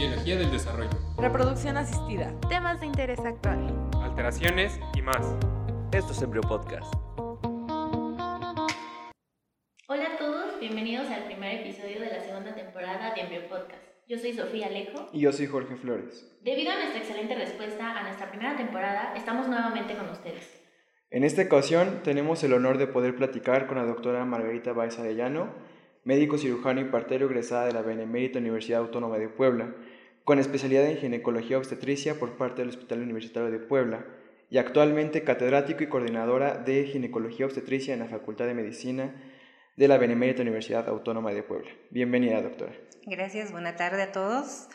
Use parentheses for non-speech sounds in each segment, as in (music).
biología del desarrollo, reproducción asistida, temas de interés actual, alteraciones y más. Esto es Embryo Podcast. Hola a todos, bienvenidos al primer episodio de la segunda temporada de Embryo Podcast. Yo soy Sofía Alejo. Y yo soy Jorge Flores. Debido a nuestra excelente respuesta a nuestra primera temporada, estamos nuevamente con ustedes. En esta ocasión tenemos el honor de poder platicar con la doctora Margarita Baez Arellano, médico cirujano y partero egresada de la Benemérita Universidad Autónoma de Puebla, con especialidad en ginecología obstetricia por parte del Hospital Universitario de Puebla y actualmente catedrático y coordinadora de ginecología obstetricia en la Facultad de Medicina de la Benemérita Universidad Autónoma de Puebla. Bienvenida, doctora. Gracias, buena tarde a todos.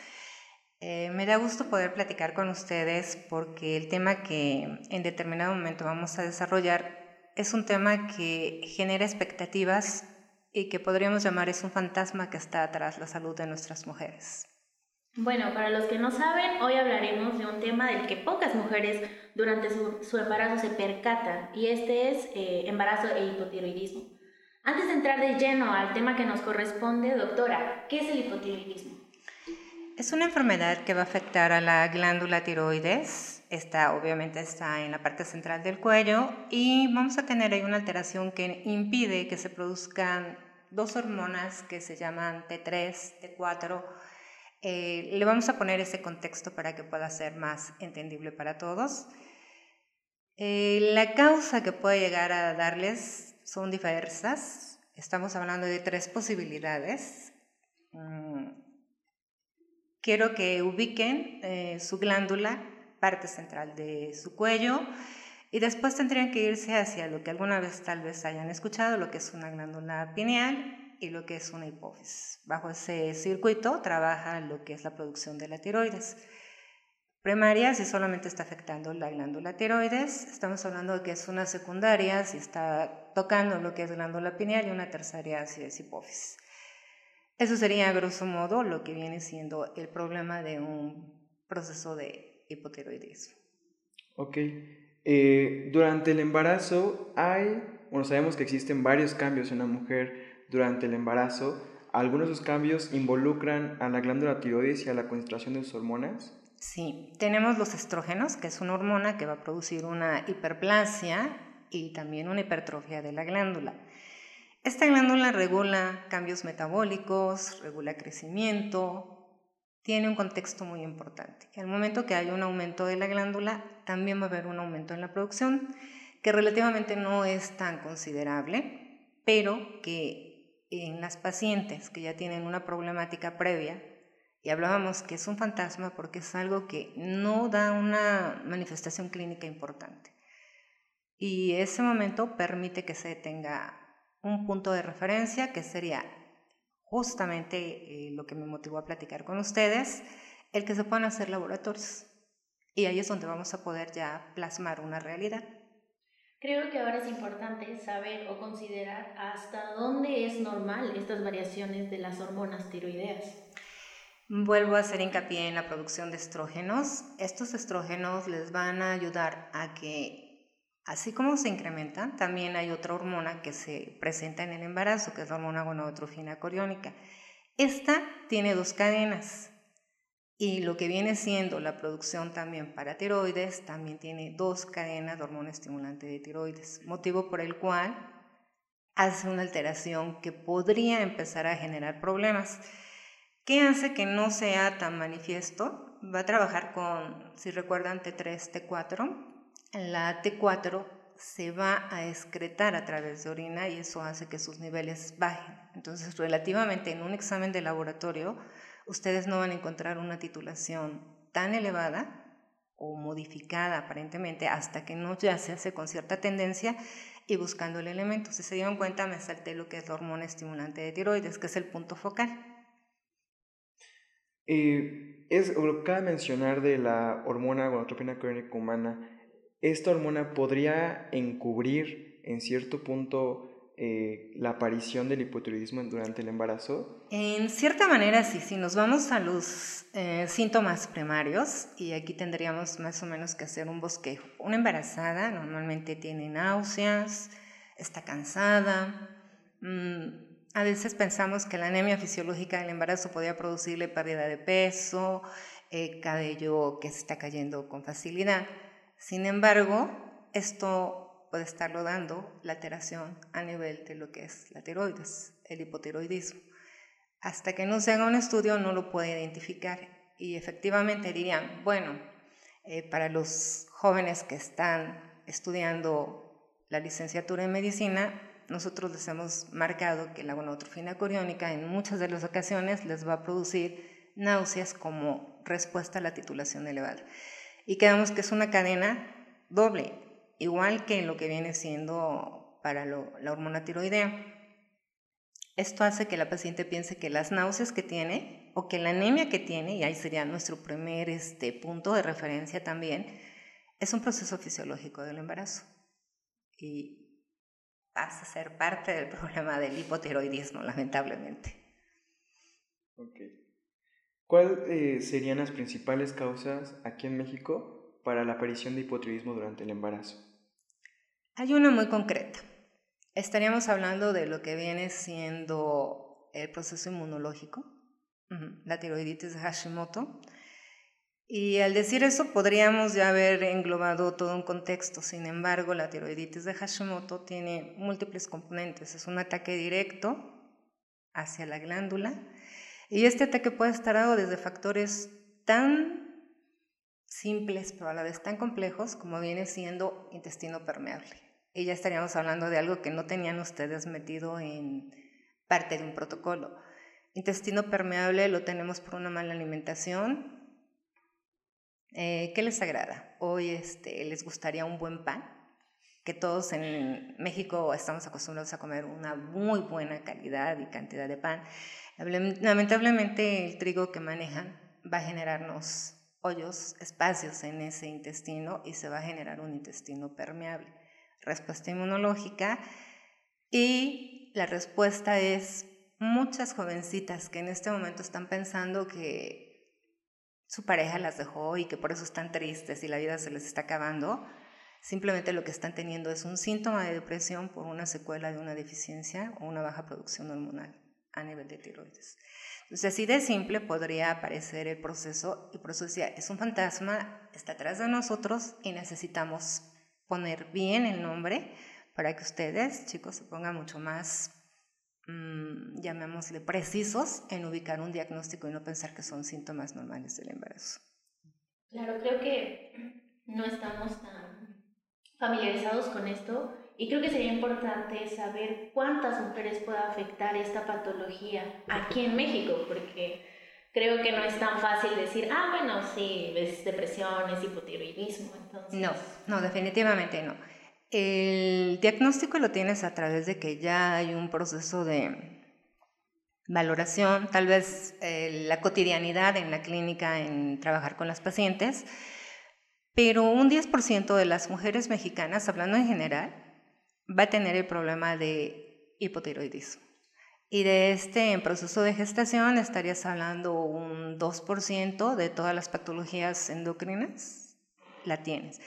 Eh, me da gusto poder platicar con ustedes porque el tema que en determinado momento vamos a desarrollar es un tema que genera expectativas y que podríamos llamar es un fantasma que está atrás la salud de nuestras mujeres. Bueno, para los que no saben, hoy hablaremos de un tema del que pocas mujeres durante su, embarazo se percatan y este es eh, embarazo e hipotiroidismo. Antes de entrar de lleno al tema que nos corresponde, doctora, ¿qué es el hipotiroidismo? Es una enfermedad que va a afectar a la glándula tiroides. Esta obviamente está en la parte central del cuello y vamos a tener ahí una alteración que impide que se produzcan dos hormonas que se llaman T3, T4. Eh, le vamos a poner ese contexto para que pueda ser más entendible para todos. Eh, la causa que puede llegar a darles son diversas. Estamos hablando de tres posibilidades. Mm, quiero que ubiquen eh, su glándula, parte central de su cuello, y después tendrían que irse hacia lo que alguna vez tal vez hayan escuchado, lo que es una glándula pineal y lo que es una hipófisis. Bajo ese circuito trabaja lo que es la producción de la tiroides. Primaria, si solamente está afectando la glándula tiroides, estamos hablando de que es una secundaria, si está tocando lo que es glándula pineal y una terciaria si es hipófisis. Eso sería, a grosso modo, lo que viene siendo el problema de un proceso de hipotiroidismo. Ok. Eh, durante el embarazo hay, bueno, sabemos que existen varios cambios en la mujer durante el embarazo. ¿Algunos de esos cambios involucran a la glándula tiroides y a la concentración de sus hormonas? Sí, tenemos los estrógenos, que es una hormona que va a producir una hiperplasia y también una hipertrofia de la glándula. Esta glándula regula cambios metabólicos, regula crecimiento, tiene un contexto muy importante. El momento que hay un aumento de la glándula, también va a haber un aumento en la producción, que relativamente no es tan considerable, pero que en las pacientes que ya tienen una problemática previa, y hablábamos que es un fantasma porque es algo que no da una manifestación clínica importante. Y ese momento permite que se tenga un punto de referencia que sería justamente eh, lo que me motivó a platicar con ustedes, el que se puedan hacer laboratorios. Y ahí es donde vamos a poder ya plasmar una realidad. Creo que ahora es importante saber o considerar hasta dónde es normal estas variaciones de las hormonas tiroideas. Vuelvo a hacer hincapié en la producción de estrógenos. Estos estrógenos les van a ayudar a que Así como se incrementan, también hay otra hormona que se presenta en el embarazo, que es la hormona gonadotrofina coriónica. Esta tiene dos cadenas y lo que viene siendo la producción también para tiroides también tiene dos cadenas de hormona estimulante de tiroides, motivo por el cual hace una alteración que podría empezar a generar problemas. ¿Qué hace que no sea tan manifiesto? Va a trabajar con, si recuerdan, T3, T4 la T4 se va a excretar a través de orina y eso hace que sus niveles bajen. Entonces, relativamente en un examen de laboratorio, ustedes no van a encontrar una titulación tan elevada o modificada aparentemente hasta que no ya se hace con cierta tendencia y buscando el elemento. Si se dieron cuenta, me salté lo que es la hormona estimulante de tiroides, que es el punto focal. Eh, es, lo que mencionar de la hormona gonadotropina crónica humana esta hormona podría encubrir en cierto punto eh, la aparición del hipotiroidismo durante el embarazo? En cierta manera sí, si nos vamos a los eh, síntomas primarios, y aquí tendríamos más o menos que hacer un bosquejo. Una embarazada normalmente tiene náuseas, está cansada, mm, a veces pensamos que la anemia fisiológica del embarazo podría producirle pérdida de peso, eh, cabello que se está cayendo con facilidad. Sin embargo, esto puede estarlo dando la alteración a nivel de lo que es la tiroides, el hipotiroidismo. Hasta que no se haga un estudio no lo puede identificar y efectivamente dirían, bueno, eh, para los jóvenes que están estudiando la licenciatura en medicina, nosotros les hemos marcado que la gonotrofina coriónica en muchas de las ocasiones les va a producir náuseas como respuesta a la titulación elevada. Y quedamos que es una cadena doble, igual que lo que viene siendo para la hormona tiroidea. Esto hace que la paciente piense que las náuseas que tiene o que la anemia que tiene, y ahí sería nuestro primer este, punto de referencia también, es un proceso fisiológico del embarazo. Y pasa a ser parte del (laughs) problema del hipotiroidismo, lamentablemente. ¿Cuáles eh, serían las principales causas aquí en México para la aparición de hipotiroidismo durante el embarazo? Hay una muy concreta. Estaríamos hablando de lo que viene siendo el proceso inmunológico, la tiroiditis de Hashimoto, y al decir eso podríamos ya haber englobado todo un contexto. Sin embargo, la tiroiditis de Hashimoto tiene múltiples componentes. Es un ataque directo hacia la glándula y este ataque puede estar dado desde factores tan simples pero a la vez tan complejos como viene siendo intestino permeable. Y ya estaríamos hablando de algo que no tenían ustedes metido en parte de un protocolo. Intestino permeable lo tenemos por una mala alimentación, eh, ¿Qué les agrada? Hoy este, les gustaría un buen pan, que todos en México estamos acostumbrados a comer una muy buena calidad y cantidad de pan. Lamentablemente el trigo que manejan va a generarnos hoyos, espacios en ese intestino y se va a generar un intestino permeable. Respuesta inmunológica y la respuesta es muchas jovencitas que en este momento están pensando que su pareja las dejó y que por eso están tristes y la vida se les está acabando, simplemente lo que están teniendo es un síntoma de depresión por una secuela de una deficiencia o una baja producción hormonal a nivel de tiroides. Entonces, así de simple podría aparecer el proceso y por eso decía, es un fantasma, está atrás de nosotros y necesitamos poner bien el nombre para que ustedes, chicos, se pongan mucho más Mm, llamémosle, precisos en ubicar un diagnóstico y no pensar que son síntomas normales del embarazo. Claro, creo que no estamos tan familiarizados con esto y creo que sería importante saber cuántas mujeres puede afectar esta patología aquí en México, porque creo que no es tan fácil decir, ah, bueno, sí, es depresión, es hipotiroidismo. Entonces... No, no, definitivamente no. El diagnóstico lo tienes a través de que ya hay un proceso de valoración, tal vez eh, la cotidianidad en la clínica en trabajar con las pacientes, pero un 10% de las mujeres mexicanas, hablando en general, va a tener el problema de hipotiroidismo. Y de este en proceso de gestación estarías hablando un 2% de todas las patologías endocrinas, la tienes.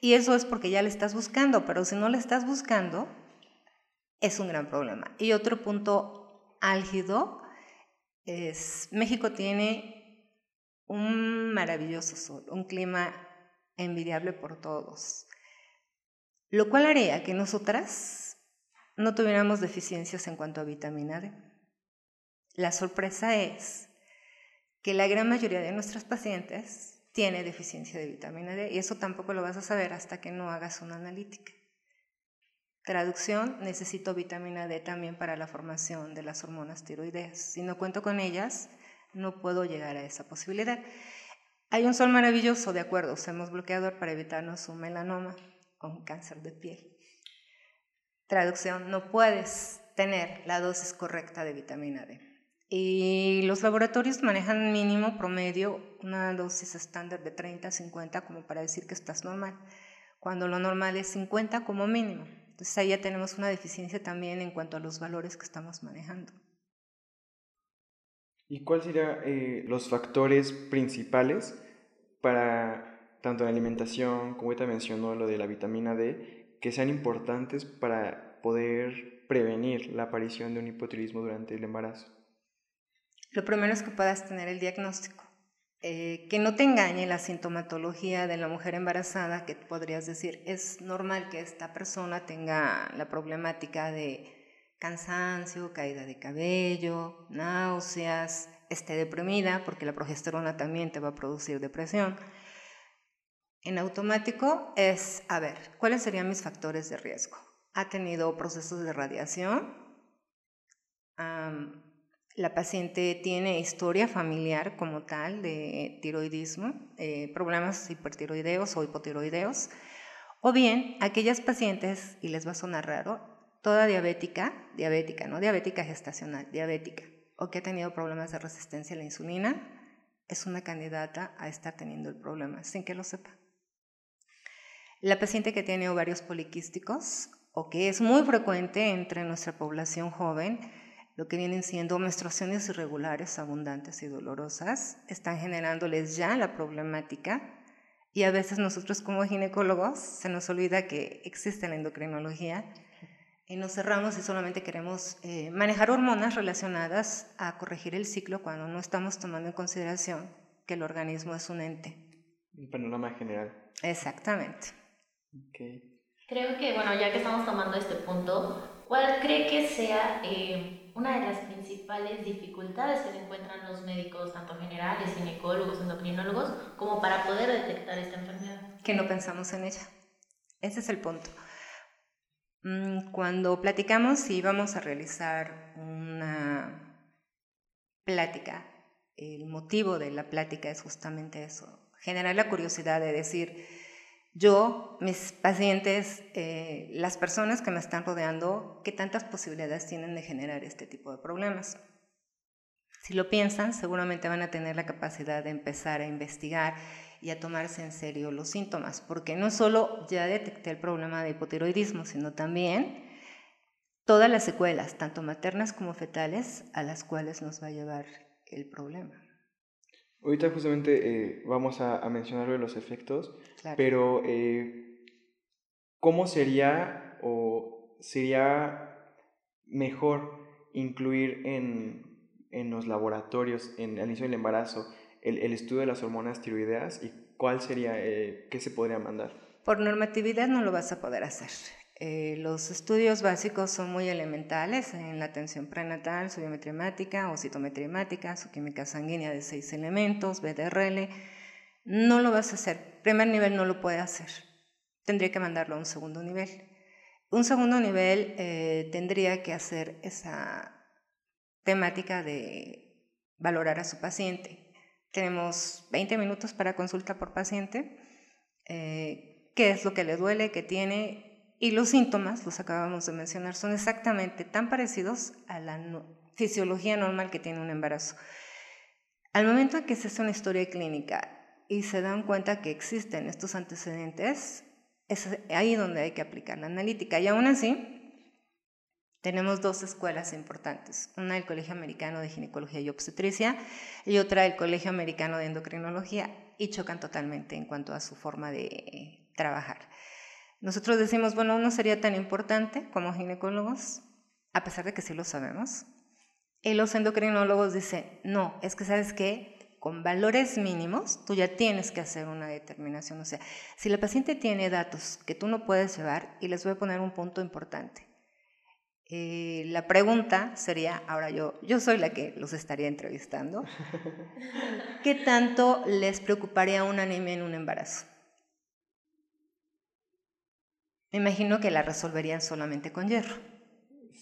Y eso es porque ya le estás buscando, pero si no le estás buscando, es un gran problema. Y otro punto álgido es, México tiene un maravilloso sol, un clima envidiable por todos, lo cual haría que nosotras no tuviéramos deficiencias en cuanto a vitamina D. La sorpresa es que la gran mayoría de nuestras pacientes tiene deficiencia de vitamina D y eso tampoco lo vas a saber hasta que no hagas una analítica. Traducción, necesito vitamina D también para la formación de las hormonas tiroideas. Si no cuento con ellas, no puedo llegar a esa posibilidad. Hay un sol maravilloso, de acuerdo, usemos bloqueador para evitarnos un melanoma o un cáncer de piel. Traducción, no puedes tener la dosis correcta de vitamina D. Y los laboratorios manejan mínimo promedio una dosis estándar de 30 a 50 como para decir que estás normal, cuando lo normal es 50 como mínimo. Entonces ahí ya tenemos una deficiencia también en cuanto a los valores que estamos manejando. ¿Y cuáles serían eh, los factores principales para tanto la alimentación, como ahorita mencionó lo de la vitamina D, que sean importantes para poder prevenir la aparición de un hipotiroidismo durante el embarazo? Lo primero es que puedas tener el diagnóstico. Eh, que no te engañe la sintomatología de la mujer embarazada, que podrías decir, es normal que esta persona tenga la problemática de cansancio, caída de cabello, náuseas, esté deprimida, porque la progesterona también te va a producir depresión. En automático es, a ver, ¿cuáles serían mis factores de riesgo? ¿Ha tenido procesos de radiación? la paciente tiene historia familiar como tal de tiroidismo, eh, problemas hipertiroideos o hipotiroideos, o bien aquellas pacientes, y les va a sonar raro, toda diabética, diabética, no diabética gestacional, diabética, o que ha tenido problemas de resistencia a la insulina, es una candidata a estar teniendo el problema sin que lo sepa. La paciente que tiene ovarios poliquísticos, o que es muy frecuente entre nuestra población joven, lo que vienen siendo menstruaciones irregulares, abundantes y dolorosas, están generándoles ya la problemática y a veces nosotros como ginecólogos se nos olvida que existe la endocrinología y nos cerramos y solamente queremos eh, manejar hormonas relacionadas a corregir el ciclo cuando no estamos tomando en consideración que el organismo es un ente. Un panorama general. Exactamente. Creo que, bueno, ya que estamos tomando este punto, ¿cuál cree que sea eh, una de las principales dificultades que se encuentran los médicos, tanto generales, ginecólogos, endocrinólogos, como para poder detectar esta enfermedad? Que no pensamos en ella. Ese es el punto. Mm, cuando platicamos y vamos a realizar una plática, el motivo de la plática es justamente eso, generar la curiosidad de decir, yo, mis pacientes, eh, las personas que me están rodeando, qué tantas posibilidades tienen de generar este tipo de problemas. Si lo piensan, seguramente van a tener la capacidad de empezar a investigar y a tomarse en serio los síntomas, porque no solo ya detecté el problema de hipotiroidismo, sino también todas las secuelas, tanto maternas como fetales, a las cuales nos va a llevar el problema. Ahorita justamente eh, vamos a, mencionar los efectos, pero eh, ¿cómo sería o sería mejor incluir en, en los laboratorios, en el inicio del embarazo, el, el, estudio de las hormonas tiroideas y cuál sería, eh, qué se podría mandar? Por normatividad no lo vas a poder hacer. Eh, los estudios básicos son muy elementales en la atención prenatal, su biometría hemática o citometría hemática, su química sanguínea de seis elementos, BDRL. No lo vas a hacer. Primer nivel no lo puede hacer. Tendría que mandarlo a un segundo nivel. Un segundo nivel eh, tendría que hacer esa temática de valorar a su paciente. Tenemos 20 minutos para consulta por paciente. Eh, ¿Qué es lo que le duele? ¿Qué tiene? Y los síntomas, los acabamos de mencionar, son exactamente tan parecidos a la fisiología normal que tiene un embarazo. Al momento en que se hace una historia clínica y se dan cuenta que existen estos antecedentes, es ahí donde hay que aplicar la analítica. Y aún así, tenemos dos escuelas importantes, una del Colegio Americano de Ginecología y Obstetricia y otra del Colegio Americano de Endocrinología, y chocan totalmente en cuanto a su forma de trabajar. Nosotros decimos, bueno, no sería tan importante como ginecólogos, a pesar de que sí lo sabemos. Y los endocrinólogos dicen, no, es que sabes que con valores mínimos tú ya tienes que hacer una determinación. O sea, si la paciente tiene datos que tú no puedes llevar, y les voy a poner un punto importante. Eh, la pregunta sería, ahora yo, yo soy la que los estaría entrevistando, (laughs) ¿qué tanto les preocuparía una anemia en un embarazo? Me imagino que la resolverían solamente con hierro.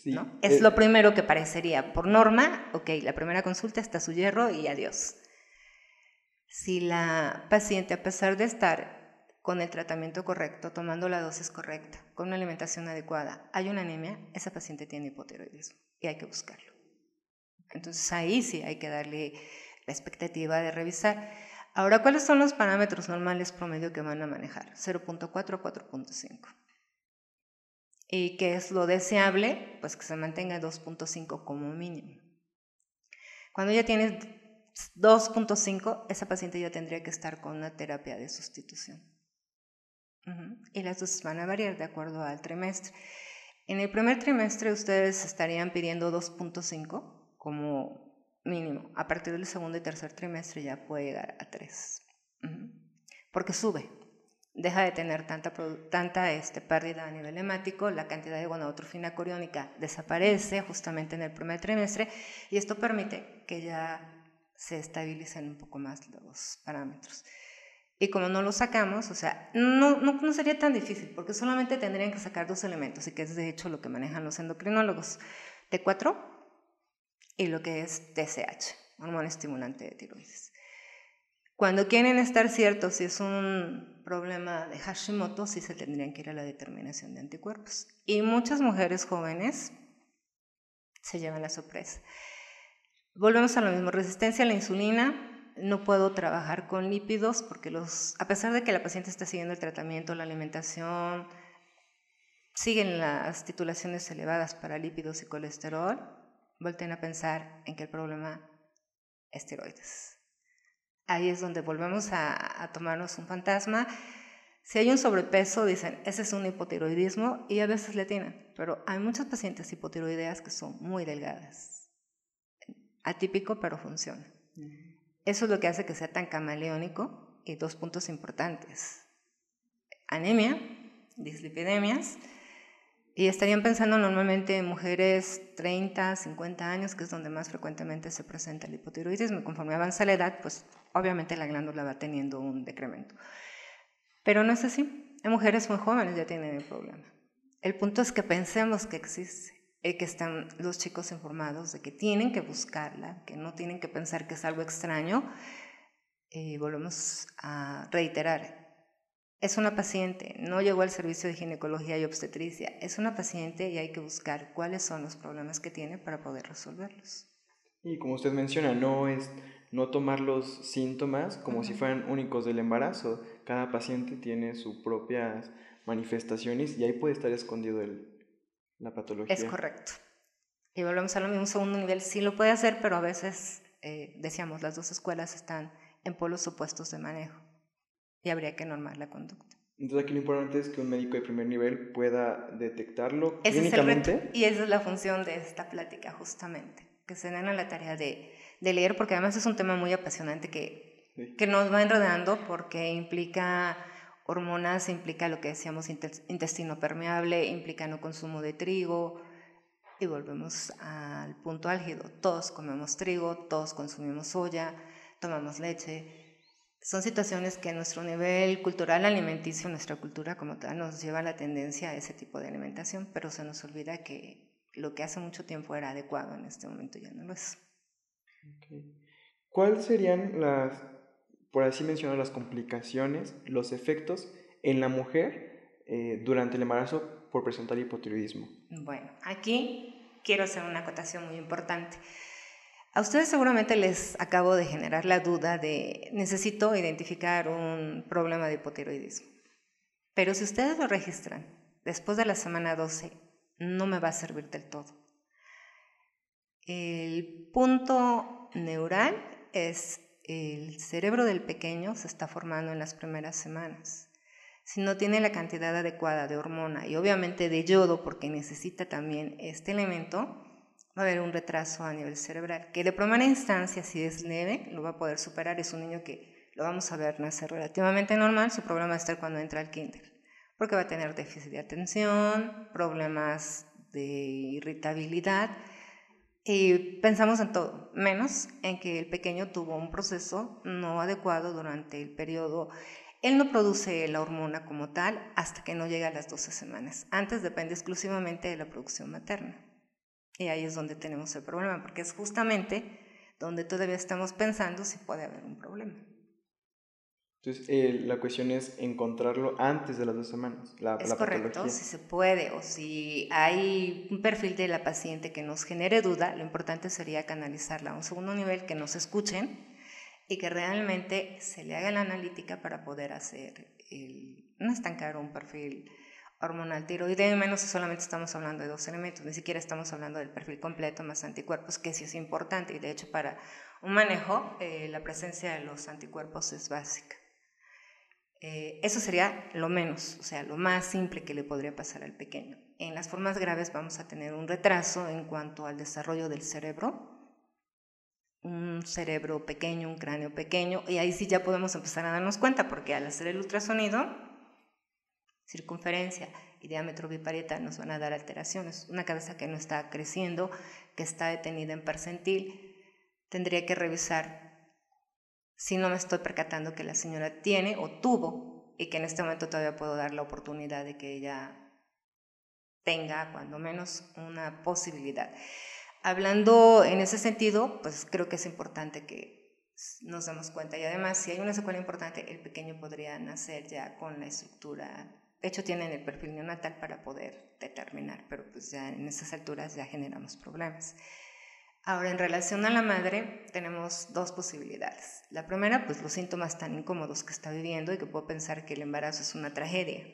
¿no? Es lo primero que parecería. Por norma, ok, la primera consulta está su hierro y adiós. Si la paciente, a pesar de estar con el tratamiento correcto, tomando la dosis correcta, con una alimentación adecuada, hay una anemia, esa paciente tiene hipotiroidismo y hay que buscarlo. Entonces ahí sí hay que darle la expectativa de revisar. Ahora, ¿cuáles son los parámetros normales promedio que van a manejar? 0.4 a 4.5 y que es lo deseable, pues que se mantenga 2.5 como mínimo. Cuando ya tienes 2.5, esa paciente ya tendría que estar con una terapia de sustitución. Y las dosis van a variar de acuerdo al trimestre. En el primer trimestre ustedes estarían pidiendo 2.5 como mínimo. A partir del segundo y tercer trimestre ya puede llegar a 3. Porque sube. Deja de tener tanta, tanta este, pérdida a nivel hemático, la cantidad de gonadotrofina coriónica desaparece justamente en el primer trimestre y esto permite que ya se estabilicen un poco más los parámetros. Y como no lo sacamos, o sea, no, no, sería tan difícil, porque solamente tendrían que sacar dos elementos, y que es de hecho lo que manejan los endocrinólogos, T4 y lo que es TSH, hormona estimulante de tiroides. Cuando quieren estar ciertos si es un problema de Hashimoto, sí se tendrían que ir a la determinación de anticuerpos. Y muchas mujeres jóvenes se llevan la sorpresa. Volvemos a lo mismo, resistencia a la insulina, no puedo trabajar con lípidos porque los, a pesar de que la paciente está siguiendo el tratamiento, la alimentación, siguen las titulaciones elevadas para lípidos y colesterol, volten a pensar en que el problema es tiroides. Ahí es donde volvemos a, a tomarnos un fantasma. Si hay un sobrepeso, dicen, ese es un hipotiroidismo y a veces le tienen, pero hay muchas pacientes hipotiroideas que son muy delgadas. Atípico, pero funciona. Eso es lo que hace que sea tan camaleónico y dos puntos importantes. Anemia, dislipidemias, y estarían pensando normalmente en mujeres 30, 50 años, que es donde más frecuentemente se presenta el hipotiroidismo. Conforme avanza la edad, pues obviamente la glándula va teniendo un decremento. Pero no es así. En mujeres muy jóvenes ya tienen el problema. El punto es que pensemos que existe que están los chicos informados de que tienen que buscarla, que no tienen que pensar que es algo extraño. Y volvemos a reiterar, es una paciente, no llegó al servicio de ginecología y obstetricia, es una paciente y hay que buscar cuáles son los problemas que tiene para poder resolverlos. Y como usted menciona, no es no tomar los síntomas como si fueran únicos del embarazo. Cada paciente tiene sus propias manifestaciones y ahí puede estar escondido el, la patología. Es correcto. Y volvemos a lo mismo, un segundo nivel sí lo puede hacer, pero a veces, eh, decíamos, las dos escuelas están en polos opuestos de manejo y habría que normar la conducta. Entonces aquí lo importante es que un médico de primer nivel pueda detectarlo Ese clínicamente. Es el y esa es la función de esta plática justamente, que se den a la tarea de, de, leer, porque además es un tema muy apasionante que, que nos va enredando porque implica hormonas implica lo que decíamos intestino permeable, implica no consumo de trigo. Y volvemos al punto álgido. Todos comemos trigo, todos consumimos soya, tomamos leche. Son situaciones que nuestro nivel cultural alimenticio, nuestra cultura como tal, nos lleva a la tendencia a ese tipo de alimentación, pero se nos olvida que lo que hace mucho tiempo era adecuado en este momento ya no lo es. ¿Cuáles serían las por así mencionar las complicaciones, los efectos en la mujer eh, durante el embarazo por presentar hipotiroidismo. Bueno, aquí quiero hacer una acotación muy importante. A ustedes seguramente les acabo de generar la duda de necesito identificar un problema de hipotiroidismo. Pero si ustedes lo registran después de la semana 12, no me va a servir del todo. El punto neural es el cerebro del pequeño se está formando en las primeras semanas. Si no tiene la cantidad adecuada de hormona y obviamente de yodo, porque necesita también este elemento, va a haber un retraso a nivel cerebral, que de primera instancia, si es leve, lo va a poder superar. Es un niño que lo vamos a ver nacer relativamente normal, su problema va a estar cuando entra al kinder, porque va a tener déficit de atención, problemas de irritabilidad, y pensamos en todo, menos en que el pequeño tuvo un proceso no adecuado durante el periodo. Él no produce la hormona como tal hasta que no llega a las 12 semanas. Antes depende exclusivamente de la producción materna. Y ahí es donde tenemos el problema, porque es justamente donde todavía estamos pensando si puede haber un problema. Entonces, eh, la cuestión es encontrarlo antes de las dos semanas. La, es correcto, si se puede o si hay un perfil de la paciente que nos genere duda, lo importante sería canalizarla a un segundo nivel, que nos escuchen y que realmente se le haga la analítica para poder hacer el, no estancar un perfil hormonal tiroideo, menos solamente estamos hablando de dos elementos, ni siquiera estamos hablando del perfil completo más anticuerpos, que sí es importante y de hecho para un manejo eh, la presencia de los anticuerpos es básica. Eh, eso sería lo menos, o sea, lo más simple que le podría pasar al pequeño. En las formas graves vamos a tener un retraso en cuanto al desarrollo del cerebro, un cerebro pequeño, un cráneo pequeño, y ahí sí ya podemos empezar a darnos cuenta, porque al hacer el ultrasonido, circunferencia y diámetro biparietal nos van a dar alteraciones. Una cabeza que no está creciendo, que está detenida en percentil, tendría que revisar si no me estoy percatando que la señora tiene o tuvo y que en este momento todavía puedo dar la oportunidad de que ella tenga cuando menos una posibilidad. Hablando en ese sentido, pues creo que es importante que nos demos cuenta y además si hay una secuela importante, el pequeño podría nacer ya con la estructura, de hecho tienen el perfil neonatal para poder determinar, pero pues ya en esas alturas ya generamos problemas. Ahora, en relación a la madre, tenemos dos posibilidades. La primera, pues los síntomas tan incómodos que está viviendo y que puedo pensar que el embarazo es una tragedia.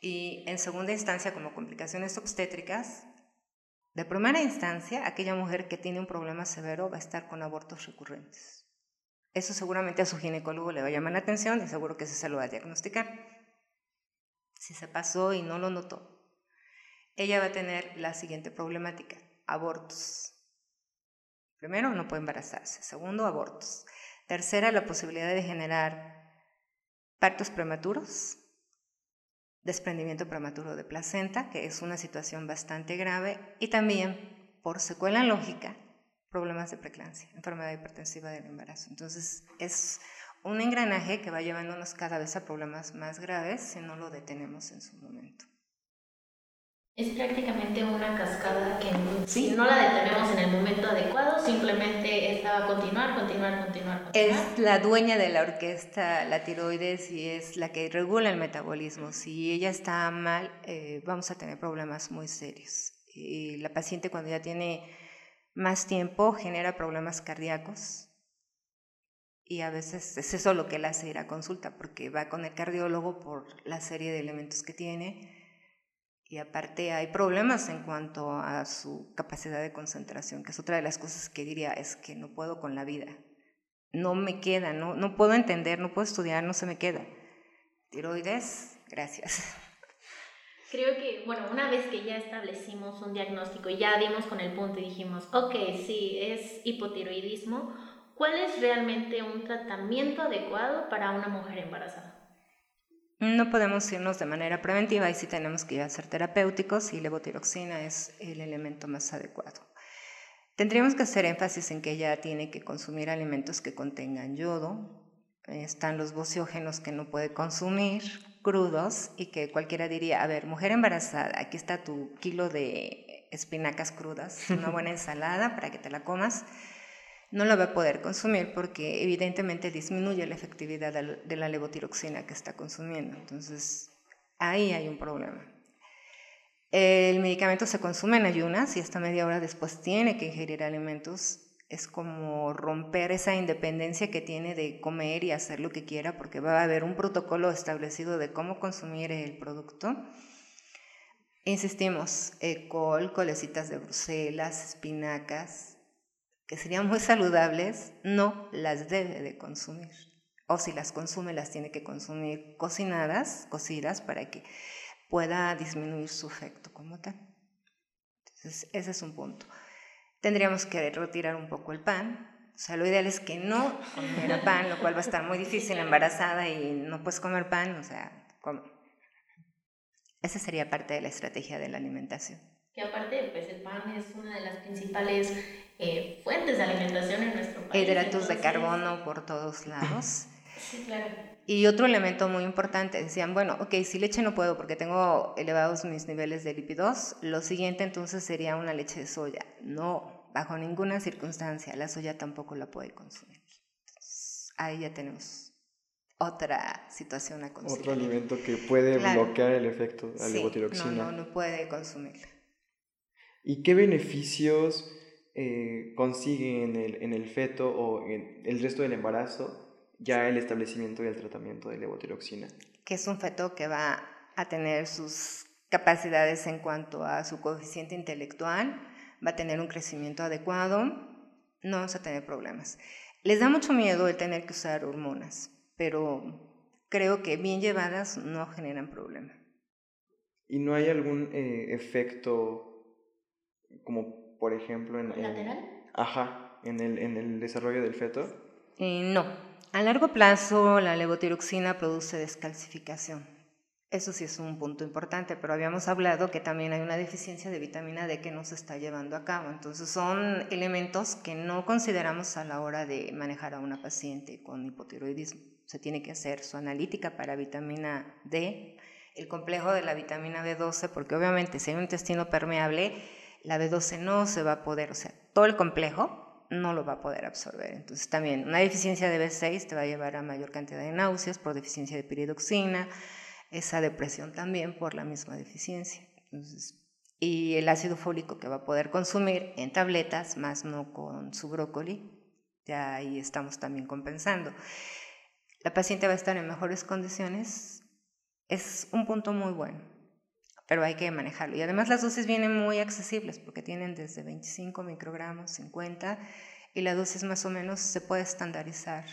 Y en segunda instancia, como complicaciones obstétricas, de primera instancia, aquella mujer que tiene un problema severo va a estar con abortos recurrentes. Eso seguramente a su ginecólogo le va a llamar la atención y seguro que se lo va a diagnosticar. Si se pasó y no lo notó, ella va a tener la siguiente problemática, abortos. Primero, no puede embarazarse. Segundo, abortos. Tercera, la posibilidad de generar partos prematuros desprendimiento prematuro de placenta, que es una situación bastante grave, y también, por secuela lógica, problemas de preeclampsia, enfermedad hipertensiva del embarazo. Entonces, es un engranaje que va llevándonos cada vez a problemas más graves si no lo detenemos en su momento. Es prácticamente una cascada que si no la detenemos en el momento adecuado, simplemente esta va a continuar, continuar, continuar, continuar. Es la dueña de la orquesta, la tiroides, y es la que regula el metabolismo. Si ella está mal, eh, vamos a tener problemas muy serios. Y la paciente cuando ya tiene más tiempo genera problemas cardíacos. Y a veces es eso lo que la hace ir a consulta, porque va con el cardiólogo por la serie de elementos que tiene y aparte hay problemas en cuanto a su capacidad de concentración, que es otra de las cosas que diría, es que no puedo con la vida. No me queda, no, no puedo entender, no puedo estudiar, no se me queda. Tiroides, gracias. Creo que, bueno, una vez que ya establecimos un diagnóstico y ya dimos con el punto y dijimos, ok, sí, es hipotiroidismo, ¿cuál es realmente un tratamiento adecuado para una mujer embarazada? No podemos irnos de manera preventiva y sí tenemos que ir a ser terapéuticos y levotiroxina es el elemento más adecuado. Tendríamos que hacer énfasis en que ella tiene que consumir alimentos que contengan yodo. Están los bociógenos que no puede consumir crudos y que cualquiera diría, a ver, mujer embarazada, aquí está tu kilo de espinacas crudas, una buena (laughs) ensalada para que te la comas no la va a poder consumir porque evidentemente disminuye la efectividad de la levotiroxina que está consumiendo. Entonces, ahí hay un problema. El medicamento se consume en ayunas y hasta media hora después tiene que ingerir alimentos. Es como romper esa independencia que tiene de comer y hacer lo que quiera porque va a haber un protocolo establecido de cómo consumir el producto. Insistimos, col, colecitas de Bruselas, espinacas, que serían muy saludables, no las debe de consumir. O si las consume, las tiene que consumir cocinadas, cocidas, para que pueda disminuir su efecto como tal. Entonces, ese es un punto. Tendríamos que retirar un poco el pan. O sea, lo ideal es que no comiera pan, lo cual va a estar muy difícil embarazada y no puedes comer pan, o sea, ¿cómo? Esa sería parte de la estrategia de la alimentación que aparte pues el pan es una de las principales eh, fuentes de alimentación en nuestro país. Hidratos de carbono por todos lados. (laughs) sí, claro. Y otro elemento muy importante, decían, bueno, ok, si leche no puedo porque tengo elevados mis niveles de lípidos, lo siguiente entonces sería una leche de soya. No, bajo ninguna circunstancia, la soya tampoco la puede consumir. ahí ya tenemos otra situación a consumir. Otro alimento que puede bloquear el efecto de la sí, No, no, no puede consumirla. ¿Y qué beneficios eh, consigue en el, en el, feto o en el resto del embarazo ya el establecimiento y el tratamiento de levotiroxina? Que es un feto que va a tener sus capacidades en cuanto a su coeficiente intelectual, va a tener un crecimiento adecuado, no vamos a tener problemas. Les da mucho miedo el tener que usar hormonas, pero creo que bien llevadas no generan problema. ¿Y no hay algún eh, efecto, como por ejemplo en... en- ¿Lateral? ajá, en el, en el desarrollo del feto. Eh, no. A largo plazo, la levotiroxina produce descalcificación. Eso sí es un punto importante, pero habíamos hablado que también hay una deficiencia de vitamina D que no se está llevando a cabo. Entonces son elementos que no consideramos a la hora de manejar a una paciente con hipotiroidismo. Se tiene que hacer su analítica para vitamina D, el complejo de la vitamina B12, porque obviamente si hay un intestino permeable, la B12 no se va a poder, o sea, todo el complejo no lo va a poder absorber. Entonces también una deficiencia de B6 te va a llevar a mayor cantidad de náuseas por deficiencia de piridoxina, esa depresión también por la misma deficiencia. Entonces, y el ácido fólico que va a poder consumir en tabletas, más no con su brócoli, ya ahí estamos también compensando. La paciente va a estar en mejores condiciones, es un punto muy bueno, pero hay que manejarlo. Y además las dosis vienen muy accesibles porque tienen desde 25 microgramos, 50, y la dosis más o menos se puede estandarizar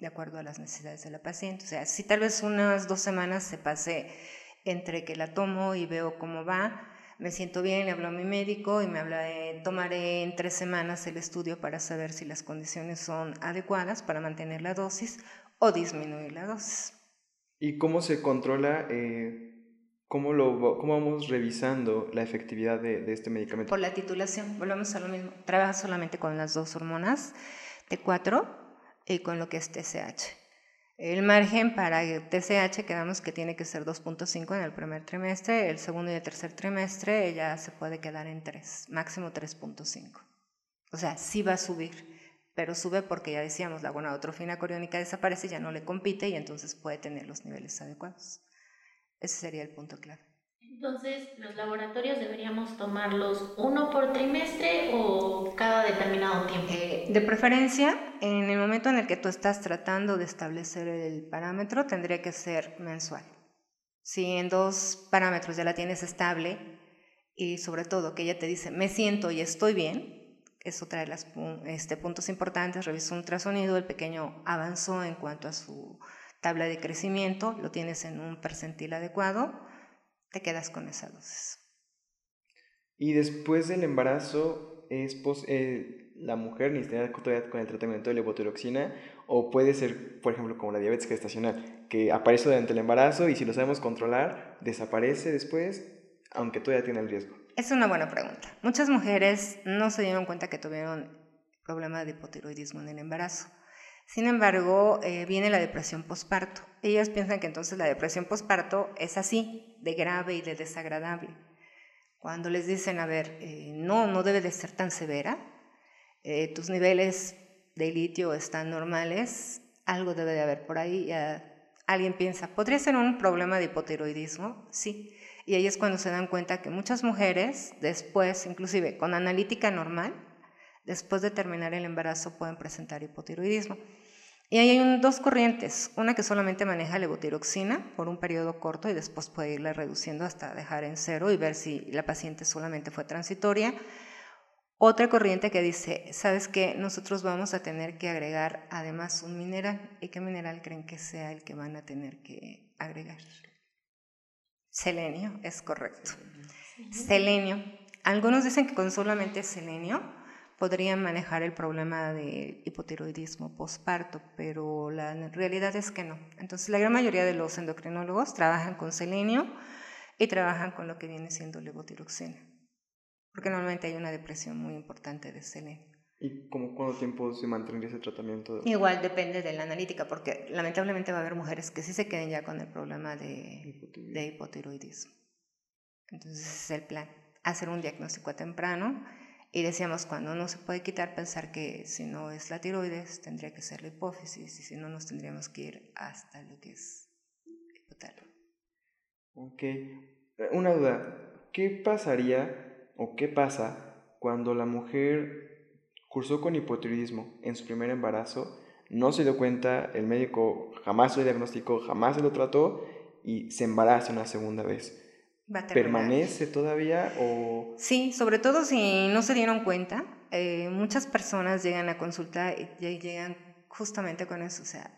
de acuerdo a las necesidades de la paciente. O sea, si tal vez unas dos semanas se pase entre que la tomo y veo cómo va, me siento bien, le hablo a mi médico y me habla de tomaré en tres semanas el estudio para saber si las condiciones son adecuadas para mantener la dosis o disminuir la dosis. ¿Y cómo se controla, eh, cómo, lo, cómo vamos revisando la efectividad de, de este medicamento? Por la titulación, volvemos a lo mismo. Trabaja solamente con las dos hormonas T4 y con lo que es TSH. El margen para TSH quedamos que tiene que ser 2.5 en el primer trimestre, el segundo y el tercer trimestre ya se puede quedar en 3, máximo 3.5. O sea, sí va a subir, pero sube porque ya decíamos, la gonadotrofina coriónica desaparece, ya no le compite y entonces puede tener los niveles adecuados. Ese sería el punto clave. Entonces, ¿los laboratorios deberíamos tomarlos uno por trimestre o cada determinado tiempo? Eh, de preferencia, en el momento en el que tú estás tratando de establecer el parámetro, tendría que ser mensual. Si en dos parámetros ya la tienes estable y sobre todo que ella te dice, me siento y estoy bien, eso trae los este, puntos importantes, revisó un ultrasonido, el pequeño avanzó en cuanto a su tabla de crecimiento, lo tienes en un percentil adecuado, te quedas con esa dosis. Y después del embarazo, ¿es pos eh, la mujer necesita todavía con el tratamiento de levotiroxina? ¿O puede ser, por ejemplo, como la diabetes gestacional, que aparece durante el embarazo y si lo sabemos controlar, desaparece después, aunque todavía tiene el riesgo? Es una buena pregunta. Muchas mujeres no se dieron cuenta que tuvieron problema de hipotiroidismo en el embarazo. Sin embargo, eh, viene la depresión posparto. Ellas piensan que entonces la depresión posparto es así, de grave y de desagradable. Cuando les dicen, a ver, eh, no, no debe de ser tan severa, eh, tus niveles de litio están normales, algo debe de haber por ahí. Ya alguien piensa, ¿podría ser un problema de hipotiroidismo? Sí. Y ahí es cuando se dan cuenta que muchas mujeres, después, inclusive con analítica normal, después de terminar el embarazo pueden presentar hipotiroidismo. Y ahí hay un, dos corrientes, una que solamente maneja levotiroxina por un periodo corto y después puede irla reduciendo hasta dejar en cero y ver si la paciente solamente fue transitoria. Otra corriente que dice, ¿sabes qué? Nosotros vamos a tener que agregar además un mineral. ¿Y qué mineral creen que sea el que van a tener que agregar? Selenio, es correcto. Selenio. Algunos dicen que con solamente selenio podrían manejar el problema de hipotiroidismo postparto, pero la realidad es que no. Entonces, la gran mayoría de los endocrinólogos trabajan con selenio y trabajan con lo que viene siendo levotiroxina, porque normalmente hay una depresión muy importante de selenio. ¿Y como cuánto tiempo se mantendría ese tratamiento? Igual depende de la analítica, porque lamentablemente va a haber mujeres que sí se queden ya con el problema de, de hipotiroidismo. Entonces, ese es el plan, hacer un diagnóstico temprano y decíamos, cuando no se puede quitar, pensar que si no es la tiroides, tendría que ser la hipófisis, y si no, nos tendríamos que ir hasta lo que es hipotálamo. Ok. Una duda. ¿Qué pasaría o qué pasa cuando la mujer cursó con hipotiroidismo en su primer embarazo, no se dio cuenta, el médico jamás lo diagnosticó, jamás se lo trató y se embaraza una segunda vez? ¿Permanece todavía o...? Sí, sobre todo si no se dieron cuenta. Eh, muchas personas llegan a consulta y llegan justamente con eso. O sea,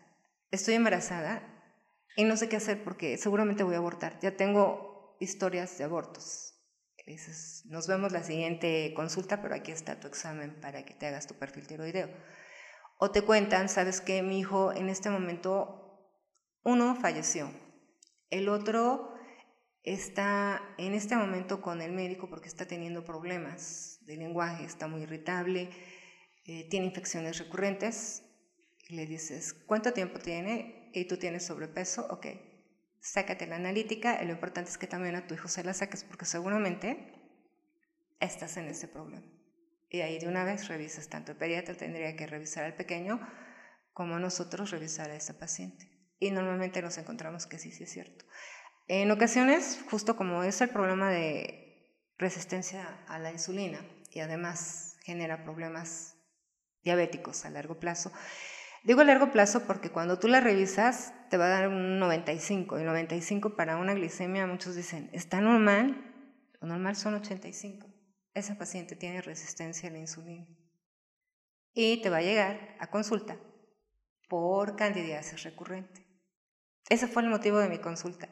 estoy embarazada y no sé qué hacer porque seguramente voy a abortar. Ya tengo historias de abortos. Dices, nos vemos la siguiente consulta, pero aquí está tu examen para que te hagas tu perfil tiroideo. O te cuentan, sabes que mi hijo en este momento, uno falleció, el otro está en este momento con el médico porque está teniendo problemas de lenguaje, está muy irritable, eh, tiene infecciones recurrentes. Y le dices, ¿cuánto tiempo tiene? Y tú tienes sobrepeso, ok, sácate la analítica y lo importante es que también a tu hijo se la saques porque seguramente estás en ese problema. Y ahí de una vez revisas, tanto el pediatra tendría que revisar al pequeño como nosotros revisar a ese paciente. Y normalmente nos encontramos que sí, sí es cierto. En ocasiones, justo como es el problema de resistencia a la insulina y además genera problemas diabéticos a largo plazo, Digo a largo plazo porque cuando tú la revisas te va a dar un 95 y 95 para una glicemia muchos dicen, ¿está normal? Lo normal son 85. Esa paciente tiene resistencia a la insulina y te va a llegar a consulta por candidiasis recurrente. Ese fue el motivo de mi consulta.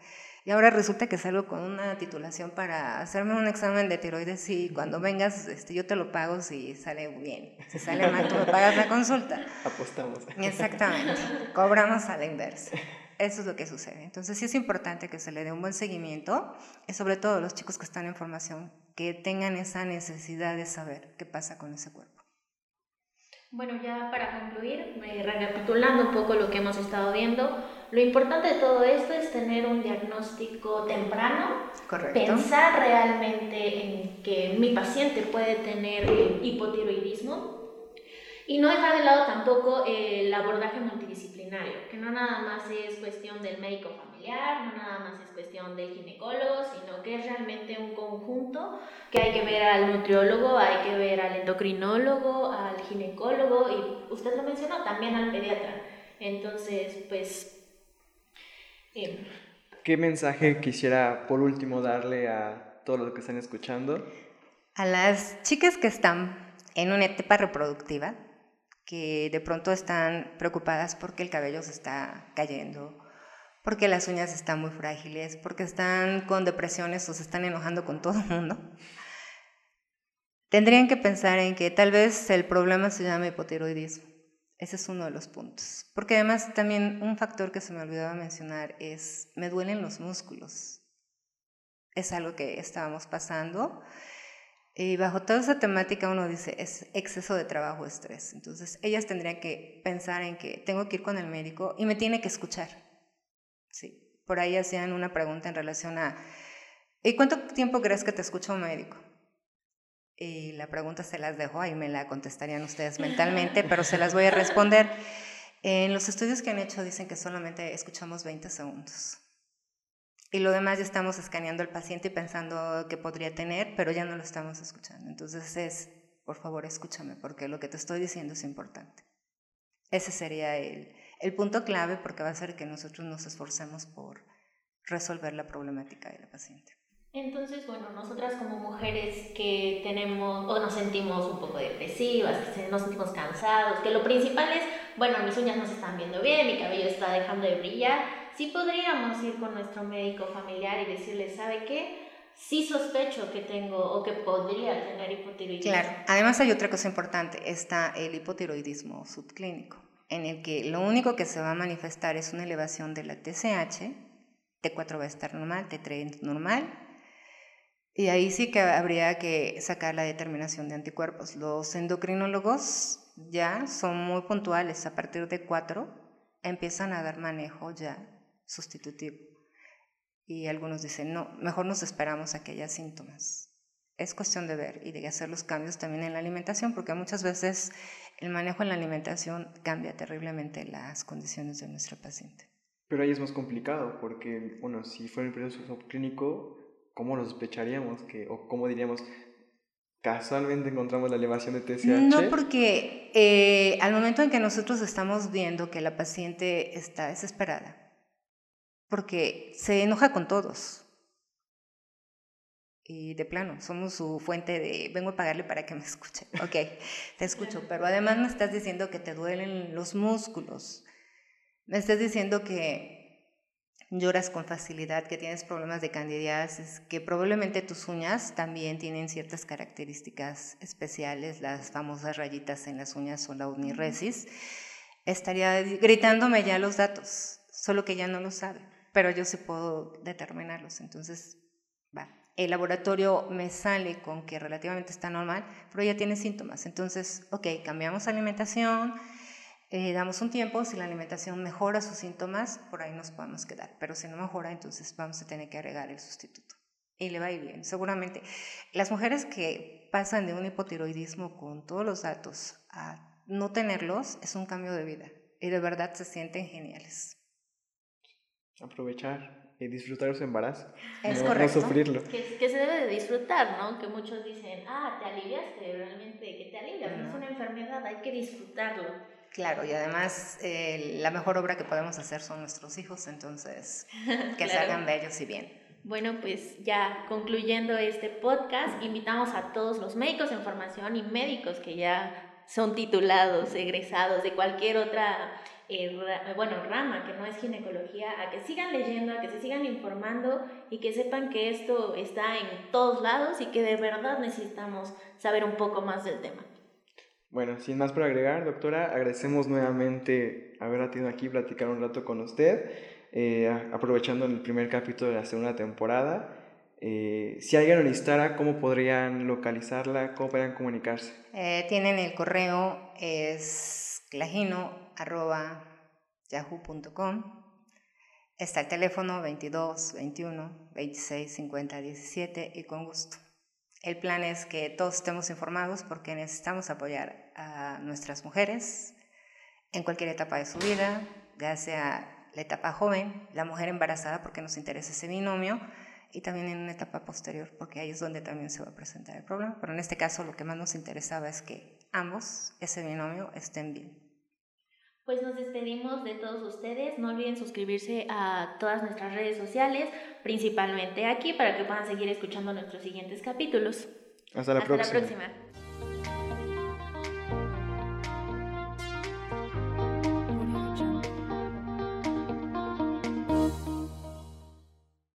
Y ahora resulta que salgo con una titulación para hacerme un examen de tiroides y cuando vengas este, yo te lo pago si sale bien. Si sale mal, tú me pagas la consulta. Apostamos. Exactamente. Cobramos a la inversa. Eso es lo que sucede. Entonces sí es importante que se le dé un buen seguimiento y sobre todo los chicos que están en formación, que tengan esa necesidad de saber qué pasa con ese cuerpo. Bueno, ya para concluir, recapitulando un poco lo que hemos estado viendo, lo importante de todo esto es tener un diagnóstico temprano, pensar realmente en que mi paciente puede tener hipotiroidismo y no dejar de lado tampoco el abordaje multidisciplinario, que no nada más es cuestión del médico familiar, no nada más es cuestión del ginecólogo, sino que es realmente un conjunto que hay que ver al nutriólogo, hay que ver al endocrinólogo, al ginecólogo y usted lo mencionó, también al pediatra. Entonces, pues ¿Qué mensaje quisiera por último darle a todos los que están escuchando? A las chicas que están en una etapa reproductiva, que de pronto están preocupadas porque el cabello se está cayendo, porque las uñas están muy frágiles, porque están con depresiones o se están enojando con todo el mundo, tendrían que pensar en que tal vez el problema se llama hipotiroidismo ese es uno de los puntos. Porque además también un factor que se me olvidaba mencionar es, me duelen los músculos. Es algo que estábamos pasando. Y bajo toda esa temática uno dice, es exceso de trabajo, estrés. Entonces, ellas tendrían que pensar en que tengo que ir con el médico y me tiene que escuchar. Sí, por ahí hacían una pregunta en relación a, ¿y cuánto tiempo crees que te escucha un médico? Y la pregunta se las dejo, ahí me la contestarían ustedes (laughs) mentalmente, pero se las voy a responder. En los estudios que han hecho dicen que solamente escuchamos 20 segundos. Y lo demás ya estamos escaneando al paciente y pensando que podría tener, pero ya no lo estamos escuchando. Entonces es, por favor, escúchame, porque lo que te estoy diciendo es importante. Ese sería el, el punto clave porque va a ser que nosotros nos esforcemos por resolver la problemática de la paciente. Entonces, bueno, nosotras como mujeres que tenemos o nos sentimos un poco depresivas, que nos sentimos cansados, que lo principal es, bueno, mis uñas no se están viendo bien, mi cabello está dejando de brillar, sí podríamos ir con nuestro médico familiar y decirle, ¿sabe qué? Sí sospecho que tengo o que podría tener hipotiroidismo. Claro, además hay otra cosa importante, está el hipotiroidismo subclínico, en el que lo único que se va a manifestar es una elevación de la TSH, T4 va a estar normal, T3 normal, y ahí sí que habría que sacar la determinación de anticuerpos. Los endocrinólogos ya son muy puntuales. A partir de cuatro empiezan a dar manejo ya sustitutivo. Y algunos dicen, no, mejor nos esperamos a que haya síntomas. Es cuestión de ver y de hacer los cambios también en la alimentación, porque muchas veces el manejo en la alimentación cambia terriblemente las condiciones de nuestro paciente. Pero ahí es más complicado, porque, bueno, si fuera el periodo subclínico, ¿cómo lo sospecharíamos? Que, o cómo diríamos, casualmente encontramos la elevación de TSH? No, porque eh, al momento en que nosotros estamos viendo que la paciente está desesperada, porque se enoja con todos. Y de plano, somos su fuente de, vengo a pagarle para que me escuche. (laughs) Ok, te escucho, pero además me estás diciendo que te duelen los músculos. Me estás diciendo que lloras con facilidad, que tienes problemas de candidiasis, que probablemente tus uñas también tienen ciertas características especiales, las famosas rayitas en las uñas o la uniresis, estaría gritándome ya los datos, solo que ya no lo sabe, pero yo sí puedo determinarlos. Entonces, va. El laboratorio me sale con que relativamente está normal, pero ya tiene síntomas. Entonces, ok, cambiamos alimentación, eh, damos un tiempo, si la alimentación mejora sus síntomas, por ahí nos podemos quedar, pero si no mejora, entonces vamos a tener que agregar el sustituto. Y le va a ir bien. Seguramente las mujeres que pasan de un hipotiroidismo con todos los datos a no tenerlos es un cambio de vida y de verdad se sienten geniales. Aprovechar y disfrutar su embarazo. Es no, correcto. No sufrirlo. Que, que, se debe de disfrutar, ¿no? Que muchos dicen, ah, te aliviaste, realmente que te alivias, no es una enfermedad, hay que disfrutarlo. Claro, y además eh, la mejor obra que podemos hacer son nuestros hijos, entonces (laughs) que claro. salgan bellos y bien. Bueno, pues ya concluyendo este podcast, invitamos a todos los médicos en formación y médicos que ya son titulados, egresados de cualquier otra eh, ra bueno, rama que no es ginecología, a que sigan leyendo, a que se sigan informando y que sepan que esto está en todos lados y que de verdad necesitamos saber un poco más del tema. Bueno, sin más por agregar, doctora, agradecemos nuevamente haberla tenido aquí platicar un rato con usted, eh, aprovechando el primer capítulo de la segunda temporada. Eh, si alguien lo necesitara, ¿cómo podrían localizarla? ¿Cómo podrían comunicarse? Eh, tienen el correo, es clagino.yahoo.com. Está el teléfono 22 21 26 50 17 y con gusto. El plan es que todos estemos informados porque necesitamos apoyar a nuestras mujeres en cualquier etapa de su vida, ya sea la etapa joven, la mujer embarazada porque nos interesa ese binomio y también en una etapa posterior porque ahí es donde también se va a presentar el problema. Pero en este caso lo que más nos interesaba es que ambos, ese binomio, estén bien. Pues nos despedimos de todos ustedes. No olviden suscribirse a todas nuestras redes sociales, principalmente aquí, para que puedan seguir escuchando nuestros siguientes capítulos. Hasta la Hasta próxima. la próxima.